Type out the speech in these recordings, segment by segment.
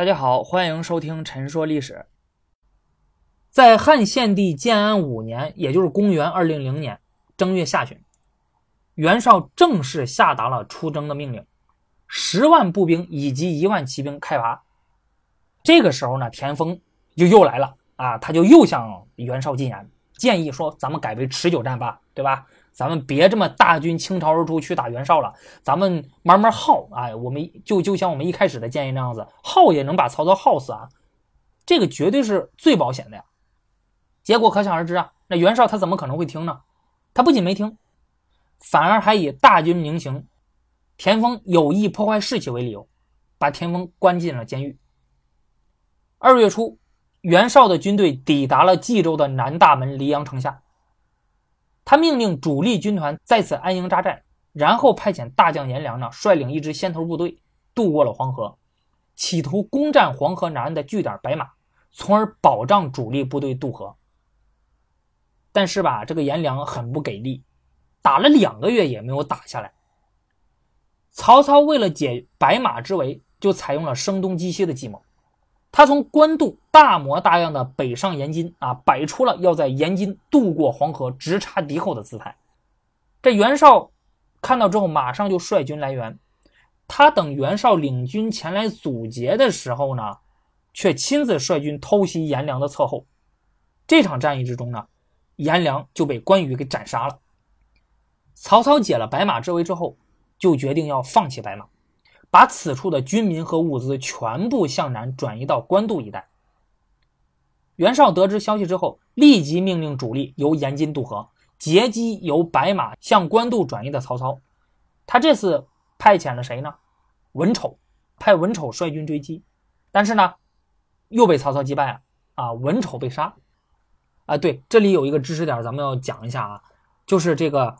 大家好，欢迎收听《陈说历史》。在汉献帝建安五年，也就是公元二零零年正月下旬，袁绍正式下达了出征的命令，十万步兵以及一万骑兵开拔。这个时候呢，田丰就又来了啊，他就又向袁绍进言，建议说：“咱们改为持久战吧，对吧？咱们别这么大军倾巢而出去打袁绍了，咱们慢慢耗啊。我们就就像我们一开始的建议那样子，耗也能把曹操耗死啊，这个绝对是最保险的呀。”结果可想而知啊，那袁绍他怎么可能会听呢？他不仅没听，反而还以大军临行，田丰有意破坏士气为理由，把田丰关进了监狱。二月初，袁绍的军队抵达了冀州的南大门黎阳城下，他命令主力军团在此安营扎寨，然后派遣大将颜良呢率领一支先头部队渡过了黄河，企图攻占黄河南岸的据点白马，从而保障主力部队渡河。但是吧，这个颜良很不给力，打了两个月也没有打下来。曹操为了解白马之围，就采用了声东击西的计谋。他从官渡大模大样的北上延津啊，摆出了要在延津渡过黄河、直插敌后的姿态。这袁绍看到之后，马上就率军来援。他等袁绍领军前来阻截的时候呢，却亲自率军偷袭颜良的侧后。这场战役之中呢。颜良就被关羽给斩杀了。曹操解了白马之围之后，就决定要放弃白马，把此处的军民和物资全部向南转移到官渡一带。袁绍得知消息之后，立即命令主力由延津渡河，截击由白马向官渡转移的曹操。他这次派遣了谁呢？文丑，派文丑率军追击，但是呢，又被曹操击败了。啊，文丑被杀。啊，对，这里有一个知识点，咱们要讲一下啊，就是这个，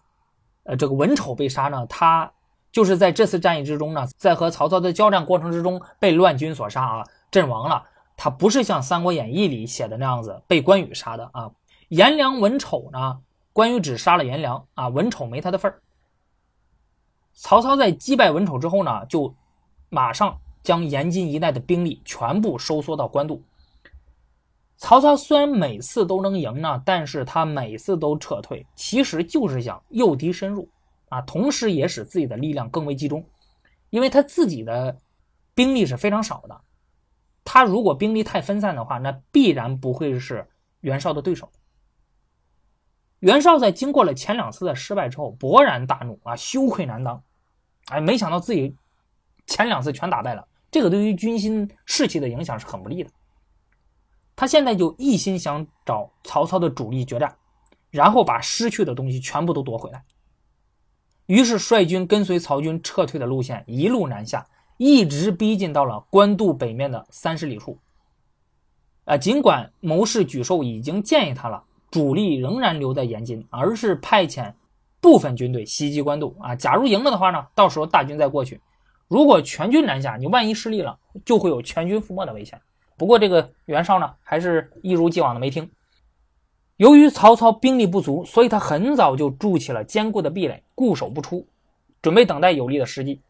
呃，这个文丑被杀呢，他就是在这次战役之中呢，在和曹操的交战过程之中被乱军所杀啊，阵亡了。他不是像《三国演义》里写的那样子被关羽杀的啊。颜良、文丑呢，关羽只杀了颜良啊，文丑没他的份儿。曹操在击败文丑之后呢，就马上将延津一带的兵力全部收缩到官渡。曹操虽然每次都能赢呢，但是他每次都撤退，其实就是想诱敌深入啊，同时也使自己的力量更为集中，因为他自己的兵力是非常少的，他如果兵力太分散的话，那必然不会是袁绍的对手。袁绍在经过了前两次的失败之后，勃然大怒啊，羞愧难当，哎，没想到自己前两次全打败了，这个对于军心士气的影响是很不利的。他现在就一心想找曹操的主力决战，然后把失去的东西全部都夺回来。于是率军跟随曹军撤退的路线，一路南下，一直逼近到了官渡北面的三十里处。啊，尽管谋士沮授已经建议他了，主力仍然留在延津，而是派遣部分军队袭击官渡。啊，假如赢了的话呢，到时候大军再过去；如果全军南下，你万一失利了，就会有全军覆没的危险。不过，这个袁绍呢，还是一如既往的没听。由于曹操兵力不足，所以他很早就筑起了坚固的壁垒，固守不出，准备等待有利的时机。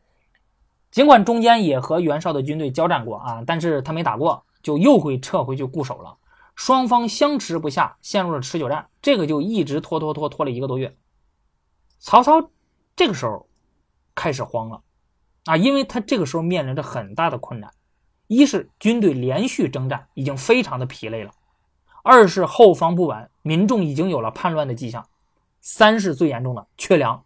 尽管中间也和袁绍的军队交战过啊，但是他没打过，就又会撤回去固守了。双方相持不下，陷入了持久战，这个就一直拖拖拖拖了一个多月。曹操这个时候开始慌了啊，因为他这个时候面临着很大的困难。一是军队连续征战已经非常的疲累了，二是后方不稳，民众已经有了叛乱的迹象，三是最严重的缺粮。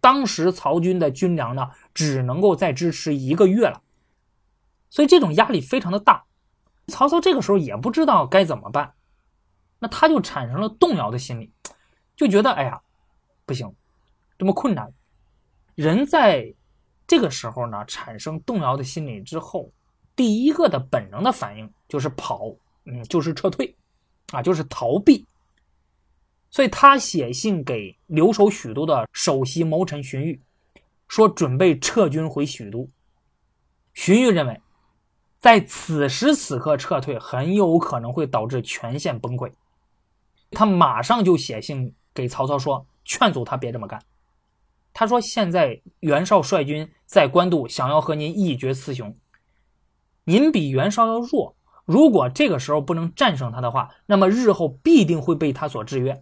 当时曹军的军粮呢，只能够再支持一个月了，所以这种压力非常的大。曹操这个时候也不知道该怎么办，那他就产生了动摇的心理，就觉得哎呀，不行，这么困难。人在这个时候呢，产生动摇的心理之后。第一个的本能的反应就是跑，嗯，就是撤退，啊，就是逃避。所以他写信给留守许都的首席谋臣荀彧，说准备撤军回许都。荀彧认为，在此时此刻撤退很有可能会导致全线崩溃，他马上就写信给曹操说，劝阻他别这么干。他说：“现在袁绍率军在官渡，想要和您一决雌雄。”您比袁绍要弱，如果这个时候不能战胜他的话，那么日后必定会被他所制约。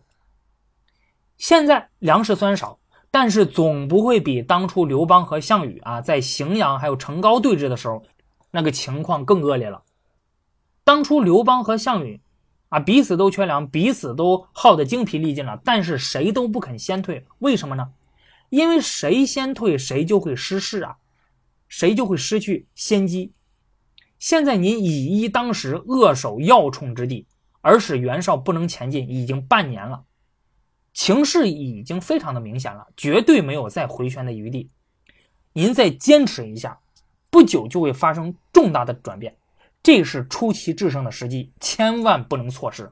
现在粮食虽然少，但是总不会比当初刘邦和项羽啊在荥阳还有成皋对峙的时候那个情况更恶劣了。当初刘邦和项羽啊彼此都缺粮，彼此都耗得精疲力尽了，但是谁都不肯先退，为什么呢？因为谁先退，谁就会失势啊，谁就会失去先机。现在您以一当十，扼守要冲之地，而使袁绍不能前进，已经半年了，情势已经非常的明显了，绝对没有再回旋的余地。您再坚持一下，不久就会发生重大的转变，这是出奇制胜的时机，千万不能错失。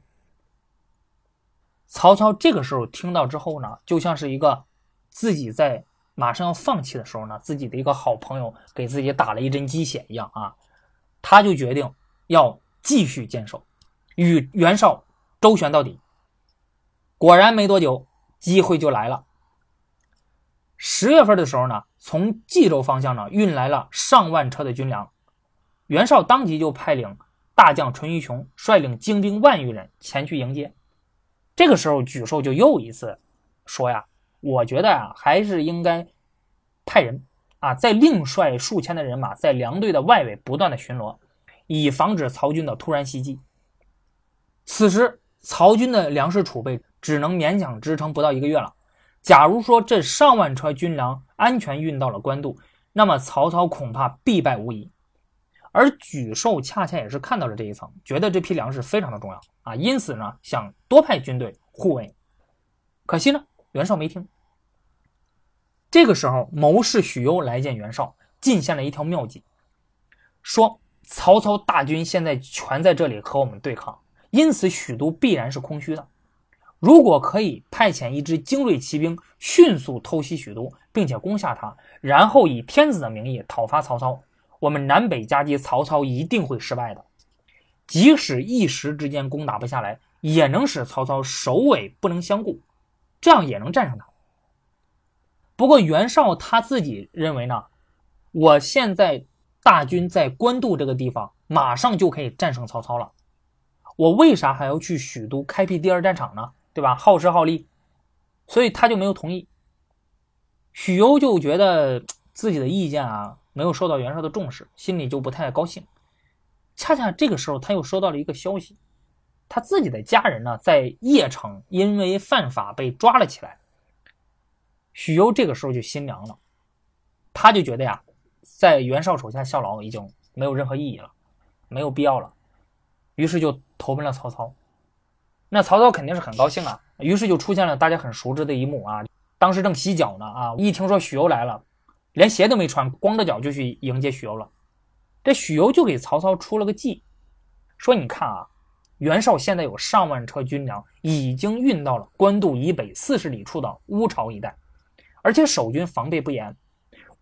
曹操这个时候听到之后呢，就像是一个自己在马上要放弃的时候呢，自己的一个好朋友给自己打了一针鸡血一样啊。他就决定要继续坚守，与袁绍周旋到底。果然没多久，机会就来了。十月份的时候呢，从冀州方向呢运来了上万车的军粮，袁绍当即就派领大将淳于琼率领精兵万余人前去迎接。这个时候，沮授就又一次说呀：“我觉得啊，还是应该派人。”啊，再另率数千的人马在粮队的外围不断的巡逻，以防止曹军的突然袭击。此时，曹军的粮食储备只能勉强支撑不到一个月了。假如说这上万车军粮安全运到了官渡，那么曹操恐怕必败无疑。而沮授恰恰也是看到了这一层，觉得这批粮食非常的重要啊，因此呢，想多派军队护卫。可惜呢，袁绍没听。这个时候，谋士许攸来见袁绍，进献了一条妙计，说曹操大军现在全在这里和我们对抗，因此许都必然是空虚的。如果可以派遣一支精锐骑兵，迅速偷袭许都，并且攻下它，然后以天子的名义讨伐曹操，我们南北夹击，曹操一定会失败的。即使一时之间攻打不下来，也能使曹操首尾不能相顾，这样也能战胜他。不过袁绍他自己认为呢，我现在大军在官渡这个地方，马上就可以战胜曹操了。我为啥还要去许都开辟第二战场呢？对吧？耗时耗力，所以他就没有同意。许攸就觉得自己的意见啊没有受到袁绍的重视，心里就不太高兴。恰恰这个时候，他又收到了一个消息，他自己的家人呢在邺城因为犯法被抓了起来。许攸这个时候就心凉了，他就觉得呀，在袁绍手下效劳已经没有任何意义了，没有必要了，于是就投奔了曹操。那曹操肯定是很高兴啊，于是就出现了大家很熟知的一幕啊，当时正洗脚呢啊，一听说许攸来了，连鞋都没穿，光着脚就去迎接许攸了。这许攸就给曹操出了个计，说你看啊，袁绍现在有上万车军粮，已经运到了官渡以北四十里处的乌巢一带。而且守军防备不严，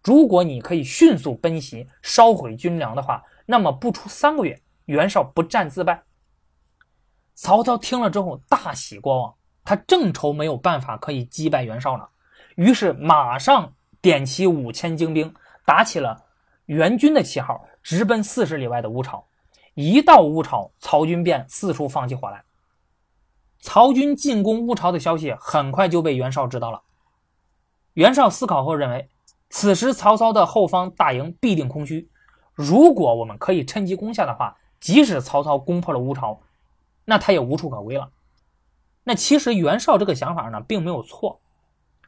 如果你可以迅速奔袭，烧毁军粮的话，那么不出三个月，袁绍不战自败。曹操听了之后大喜过望，他正愁没有办法可以击败袁绍呢，于是马上点齐五千精兵，打起了援军的旗号，直奔四十里外的乌巢。一到乌巢，曹军便四处放起火来。曹军进攻乌巢的消息很快就被袁绍知道了。袁绍思考后认为，此时曹操的后方大营必定空虚。如果我们可以趁机攻下的话，即使曹操攻破了乌巢，那他也无处可归了。那其实袁绍这个想法呢，并没有错，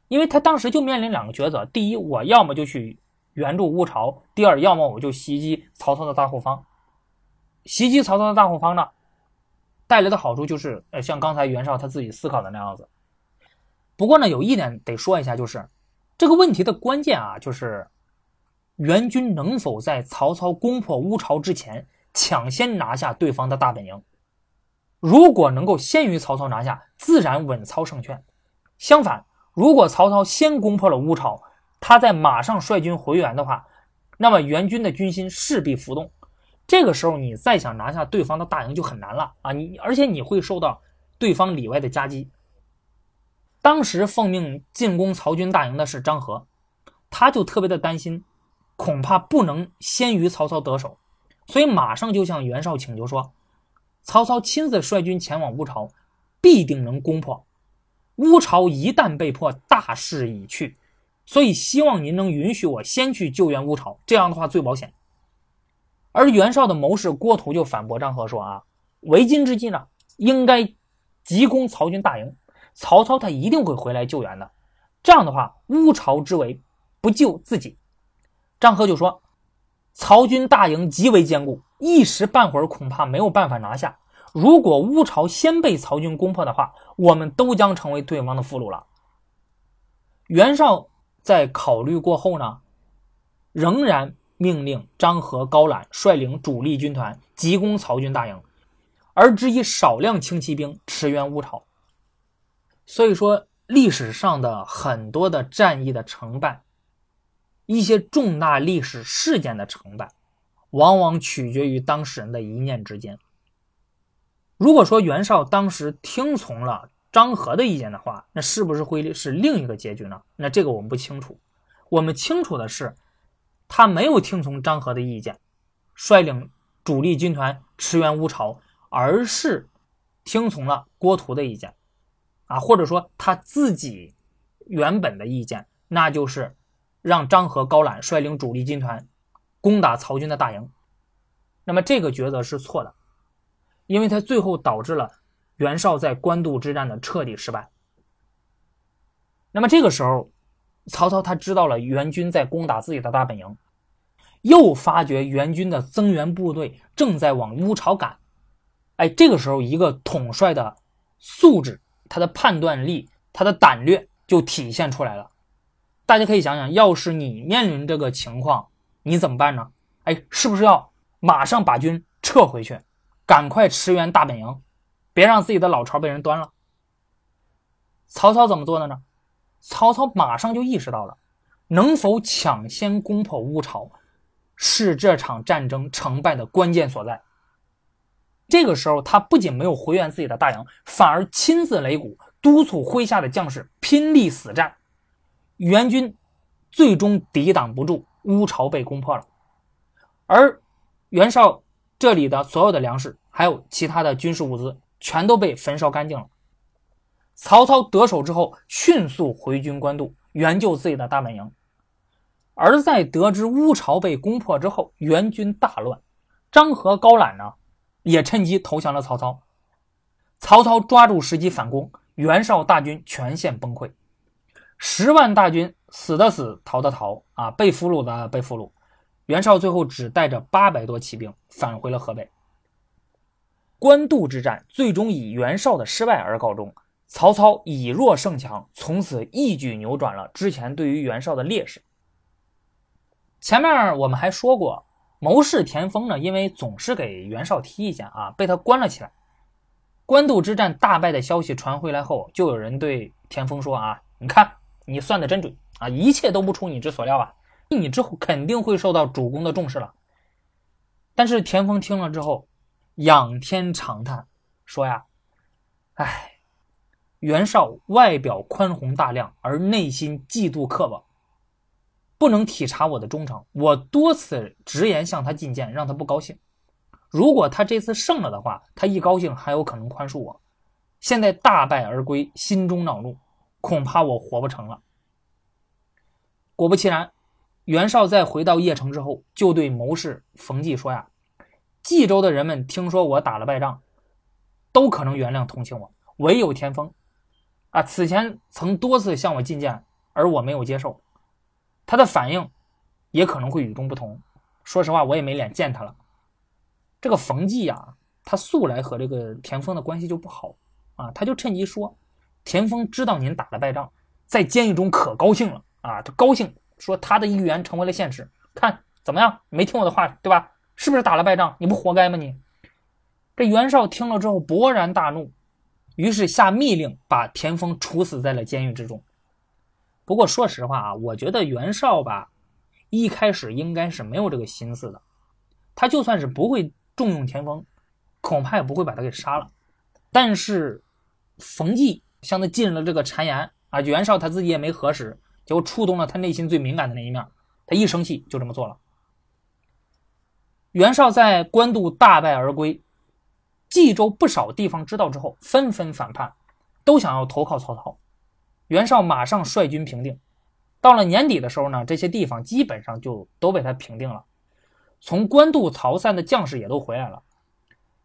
因为他当时就面临两个抉择：第一，我要么就去援助乌巢；第二，要么我就袭击曹操的大后方。袭击曹操的大后方呢，带来的好处就是，呃，像刚才袁绍他自己思考的那样子。不过呢，有一点得说一下，就是。这个问题的关键啊，就是援军能否在曹操攻破乌巢之前抢先拿下对方的大本营。如果能够先于曹操拿下，自然稳操胜券。相反，如果曹操先攻破了乌巢，他再马上率军回援的话，那么援军的军心势必浮动。这个时候，你再想拿下对方的大营就很难了啊！你而且你会受到对方里外的夹击。当时奉命进攻曹军大营的是张合，他就特别的担心，恐怕不能先于曹操得手。所以马上就向袁绍请求说：“曹操亲自率军前往乌巢，必定能攻破。乌巢一旦被破，大势已去。所以希望您能允许我先去救援乌巢，这样的话最保险。”而袁绍的谋士郭图就反驳张合说：“啊，为今之计呢，应该急攻曹军大营，曹操他一定会回来救援的。这样的话，乌巢之围不救自己。”张合就说：“曹军大营极为坚固，一时半会儿恐怕没有办法拿下。如果乌巢先被曹军攻破的话，我们都将成为对方的俘虏了。”袁绍在考虑过后呢，仍然。命令张合、高览率领主力军团急攻曹军大营，而只以少量轻骑兵驰援乌巢。所以说，历史上的很多的战役的成败，一些重大历史事件的成败，往往取决于当事人的一念之间。如果说袁绍当时听从了张合的意见的话，那是不是会是另一个结局呢？那这个我们不清楚。我们清楚的是。他没有听从张合的意见，率领主力军团驰援乌巢，而是听从了郭图的意见，啊，或者说他自己原本的意见，那就是让张合、高览率领主力军团攻打曹军的大营。那么这个抉择是错的，因为他最后导致了袁绍在官渡之战的彻底失败。那么这个时候。曹操他知道了袁军在攻打自己的大本营，又发觉援军的增援部队正在往乌巢赶。哎，这个时候一个统帅的素质、他的判断力、他的胆略就体现出来了。大家可以想想，要是你面临这个情况，你怎么办呢？哎，是不是要马上把军撤回去，赶快驰援大本营，别让自己的老巢被人端了？曹操怎么做的呢？曹操马上就意识到了，能否抢先攻破乌巢，是这场战争成败的关键所在。这个时候，他不仅没有回援自己的大营，反而亲自擂鼓，督促麾下的将士拼力死战。援军最终抵挡不住，乌巢被攻破了。而袁绍这里的所有的粮食，还有其他的军事物资，全都被焚烧干净了。曹操得手之后，迅速回军官渡，援救自己的大本营。而在得知乌巢被攻破之后，援军大乱，张合、高览呢，也趁机投降了曹操。曹操抓住时机反攻，袁绍大军全线崩溃，十万大军死的死，逃的逃，啊，被俘虏的被俘虏。袁绍最后只带着八百多骑兵返回了河北。官渡之战最终以袁绍的失败而告终。曹操以弱胜强，从此一举扭转了之前对于袁绍的劣势。前面我们还说过，谋士田丰呢，因为总是给袁绍提意见啊，被他关了起来。官渡之战大败的消息传回来后，就有人对田丰说：“啊，你看你算的真准啊，一切都不出你之所料啊，你之后肯定会受到主公的重视了。”但是田丰听了之后，仰天长叹，说：“呀，哎。”袁绍外表宽宏大量，而内心嫉妒刻薄，不能体察我的忠诚。我多次直言向他进谏，让他不高兴。如果他这次胜了的话，他一高兴还有可能宽恕我。现在大败而归，心中恼怒，恐怕我活不成了。果不其然，袁绍在回到邺城之后，就对谋士冯骥说：“呀，冀州的人们听说我打了败仗，都可能原谅同情我，唯有田丰。”啊，此前曾多次向我进谏，而我没有接受，他的反应也可能会与众不同。说实话，我也没脸见他了。这个冯骥呀，他素来和这个田丰的关系就不好啊，他就趁机说：“田丰知道您打了败仗，在监狱中可高兴了啊，他高兴说他的预言成为了现实。看怎么样？没听我的话，对吧？是不是打了败仗？你不活该吗？你？”这袁绍听了之后勃然大怒。于是下密令把田丰处死在了监狱之中。不过说实话啊，我觉得袁绍吧，一开始应该是没有这个心思的。他就算是不会重用田丰，恐怕也不会把他给杀了。但是冯骥向他进了这个谗言啊，袁绍他自己也没核实，结果触动了他内心最敏感的那一面，他一生气就这么做了。袁绍在官渡大败而归，冀州不少地方知道之后，纷纷反叛，都想要投靠曹操。袁绍马上率军平定。到了年底的时候呢，这些地方基本上就都被他平定了。从官渡逃散的将士也都回来了。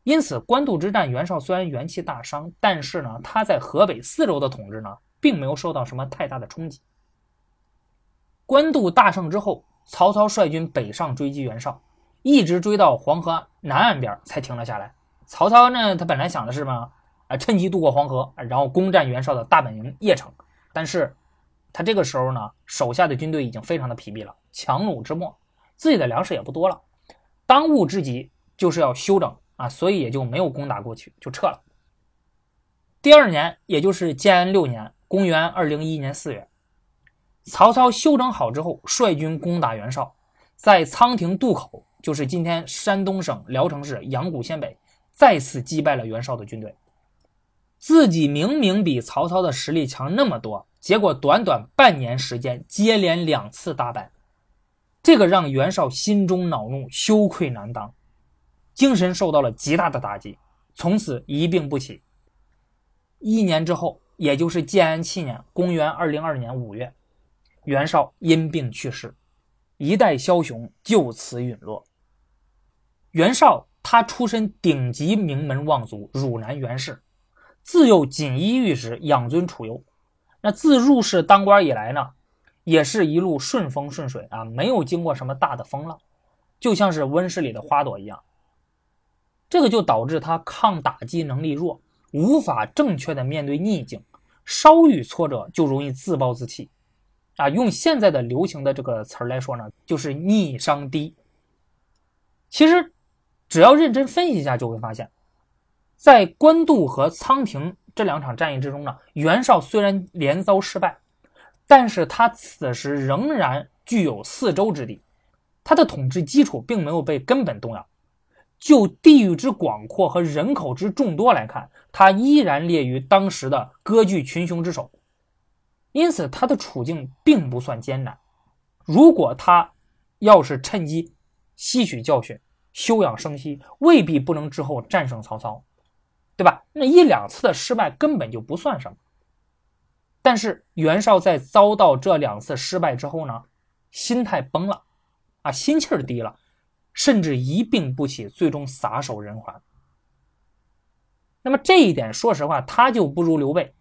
因此，官渡之战，袁绍虽然元气大伤，但是呢，他在河北四州的统治呢，并没有受到什么太大的冲击。官渡大胜之后，曹操率军北上追击袁绍。一直追到黄河南岸边才停了下来。曹操呢，他本来想的是嘛，啊，趁机渡过黄河，然后攻占袁绍的大本营邺城。但是，他这个时候呢，手下的军队已经非常的疲惫了，强弩之末，自己的粮食也不多了，当务之急就是要休整啊，所以也就没有攻打过去，就撤了。第二年，也就是建安六年，公元二零一一年四月，曹操休整好之后，率军攻打袁绍，在仓亭渡口。就是今天山东省聊城市阳谷县北，再次击败了袁绍的军队。自己明明比曹操的实力强那么多，结果短短半年时间接连两次大败，这个让袁绍心中恼怒，羞愧难当，精神受到了极大的打击，从此一病不起。一年之后，也就是建安七年（公元202年5月），袁绍因病去世，一代枭雄就此陨落。袁绍，他出身顶级名门望族汝南袁氏，自幼锦衣玉食，养尊处优。那自入仕当官以来呢，也是一路顺风顺水啊，没有经过什么大的风浪，就像是温室里的花朵一样。这个就导致他抗打击能力弱，无法正确的面对逆境，稍遇挫折就容易自暴自弃，啊，用现在的流行的这个词儿来说呢，就是逆商低。其实。只要认真分析一下，就会发现，在官渡和仓亭这两场战役之中呢，袁绍虽然连遭失败，但是他此时仍然具有四州之地，他的统治基础并没有被根本动摇。就地域之广阔和人口之众多来看，他依然列于当时的割据群雄之首，因此他的处境并不算艰难。如果他要是趁机吸取教训，休养生息未必不能之后战胜曹操，对吧？那一两次的失败根本就不算什么。但是袁绍在遭到这两次失败之后呢，心态崩了，啊，心气儿低了，甚至一病不起，最终撒手人寰。那么这一点，说实话，他就不如刘备。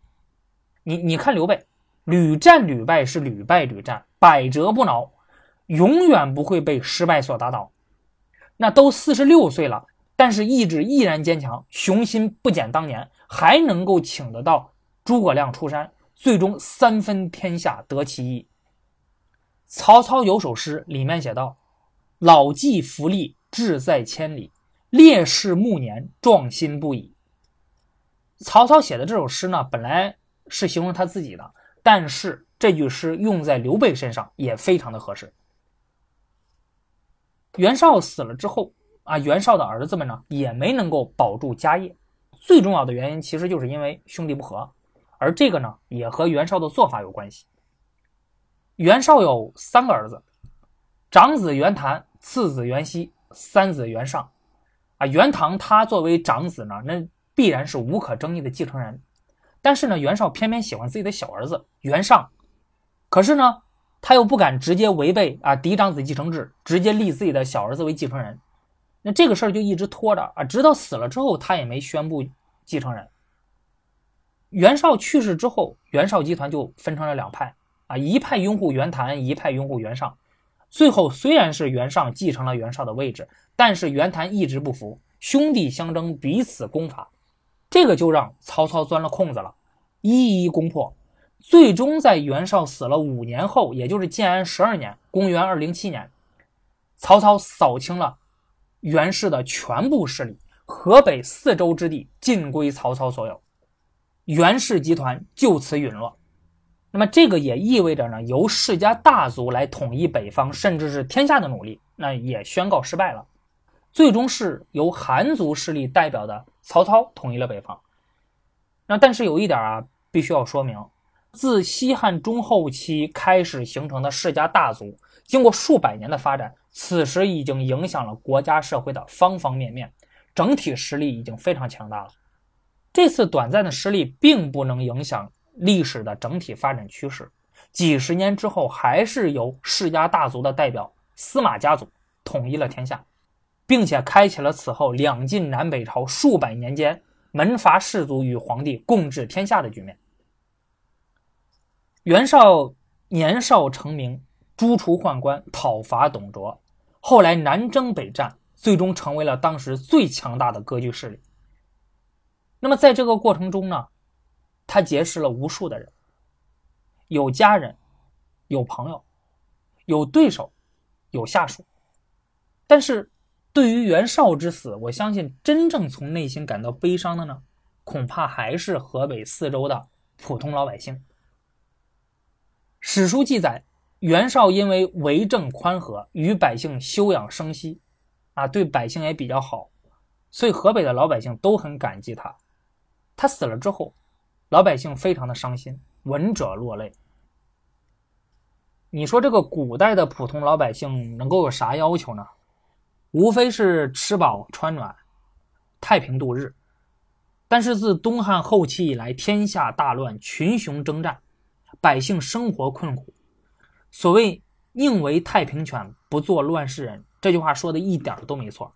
你你看刘备，屡战屡败是屡败屡战，百折不挠，永远不会被失败所打倒。那都四十六岁了，但是意志依然坚强，雄心不减当年，还能够请得到诸葛亮出山，最终三分天下得其一。曹操有首诗，里面写道：“老骥伏枥，志在千里；烈士暮年，壮心不已。”曹操写的这首诗呢，本来是形容他自己的，但是这句诗用在刘备身上也非常的合适。袁绍死了之后啊，袁绍的儿子们呢也没能够保住家业。最重要的原因其实就是因为兄弟不和，而这个呢也和袁绍的做法有关系。袁绍有三个儿子，长子袁谭，次子袁熙，三子袁尚。啊，袁唐他作为长子呢，那必然是无可争议的继承人。但是呢，袁绍偏偏喜欢自己的小儿子袁尚，可是呢。他又不敢直接违背啊嫡长子继承制，直接立自己的小儿子为继承人，那这个事儿就一直拖着啊，直到死了之后，他也没宣布继承人。袁绍去世之后，袁绍集团就分成了两派啊，一派拥护袁谭，一派拥护袁尚。最后虽然是袁尚继承了袁绍的位置，但是袁谭一直不服，兄弟相争，彼此攻伐，这个就让曹操钻了空子了，一一攻破。最终在袁绍死了五年后，也就是建安十二年（公元207年），曹操扫清了袁氏的全部势力，河北四州之地尽归曹操所有，袁氏集团就此陨落。那么，这个也意味着呢，由世家大族来统一北方，甚至是天下的努力，那也宣告失败了。最终是由韩族势力代表的曹操统一了北方。那但是有一点啊，必须要说明。自西汉中后期开始形成的世家大族，经过数百年的发展，此时已经影响了国家社会的方方面面，整体实力已经非常强大了。这次短暂的失利并不能影响历史的整体发展趋势，几十年之后，还是由世家大族的代表司马家族统一了天下，并且开启了此后两晋南北朝数百年间门阀士族与皇帝共治天下的局面。袁绍年少成名，诛除宦官，讨伐董卓，后来南征北战，最终成为了当时最强大的割据势力。那么在这个过程中呢，他结识了无数的人，有家人，有朋友，有对手，有下属。但是，对于袁绍之死，我相信真正从内心感到悲伤的呢，恐怕还是河北四周的普通老百姓。史书记载，袁绍因为为政宽和，与百姓休养生息，啊，对百姓也比较好，所以河北的老百姓都很感激他。他死了之后，老百姓非常的伤心，闻者落泪。你说这个古代的普通老百姓能够有啥要求呢？无非是吃饱穿暖，太平度日。但是自东汉后期以来，天下大乱，群雄征战。百姓生活困苦，所谓“宁为太平犬，不做乱世人”，这句话说的一点都没错。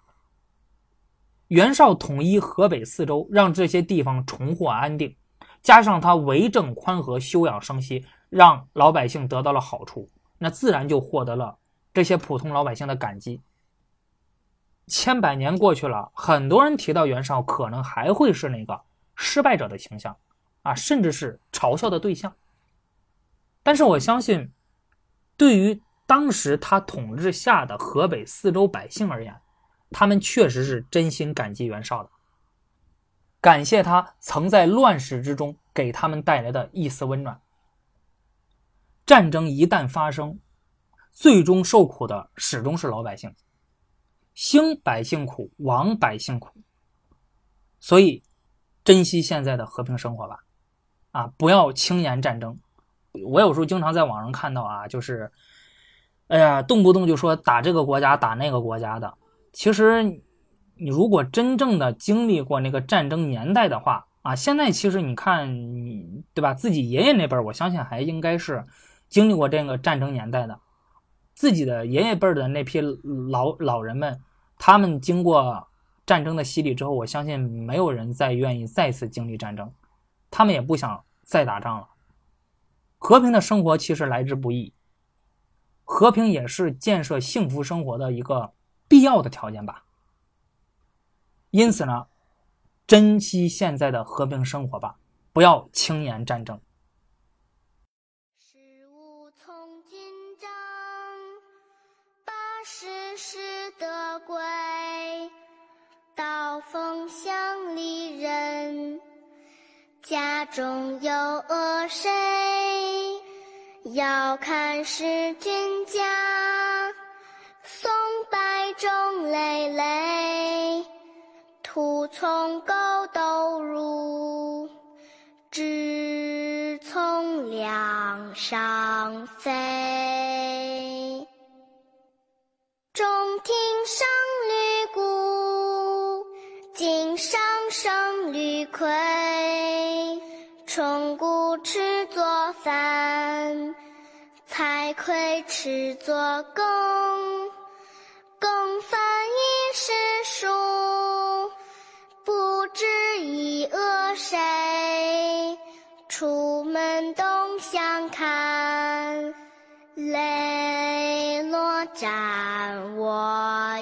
袁绍统一河北四周，让这些地方重获安定，加上他为政宽和、休养生息，让老百姓得到了好处，那自然就获得了这些普通老百姓的感激。千百年过去了，很多人提到袁绍，可能还会是那个失败者的形象啊，甚至是嘲笑的对象。但是我相信，对于当时他统治下的河北四周百姓而言，他们确实是真心感激袁绍的，感谢他曾在乱世之中给他们带来的一丝温暖。战争一旦发生，最终受苦的始终是老百姓，兴百姓苦，亡百姓苦。所以，珍惜现在的和平生活吧，啊，不要轻言战争。我有时候经常在网上看到啊，就是，哎呀，动不动就说打这个国家打那个国家的。其实，你如果真正的经历过那个战争年代的话啊，现在其实你看，你对吧？自己爷爷那辈儿，我相信还应该是经历过这个战争年代的。自己的爷爷辈儿的那批老老人们，他们经过战争的洗礼之后，我相信没有人再愿意再次经历战争，他们也不想再打仗了。和平的生活其实来之不易，和平也是建设幸福生活的一个必要的条件吧。因此呢，珍惜现在的和平生活吧，不要轻言战争。事无从紧张，把事事得归，刀锋向里人，家中有恶谁？要看是君家，松柏种累累，兔从狗窦入，蛰从梁上飞。中庭生绿谷，井上生绿葵，虫谷吃作饭。菜葵吃作，羹看，泪落沾我。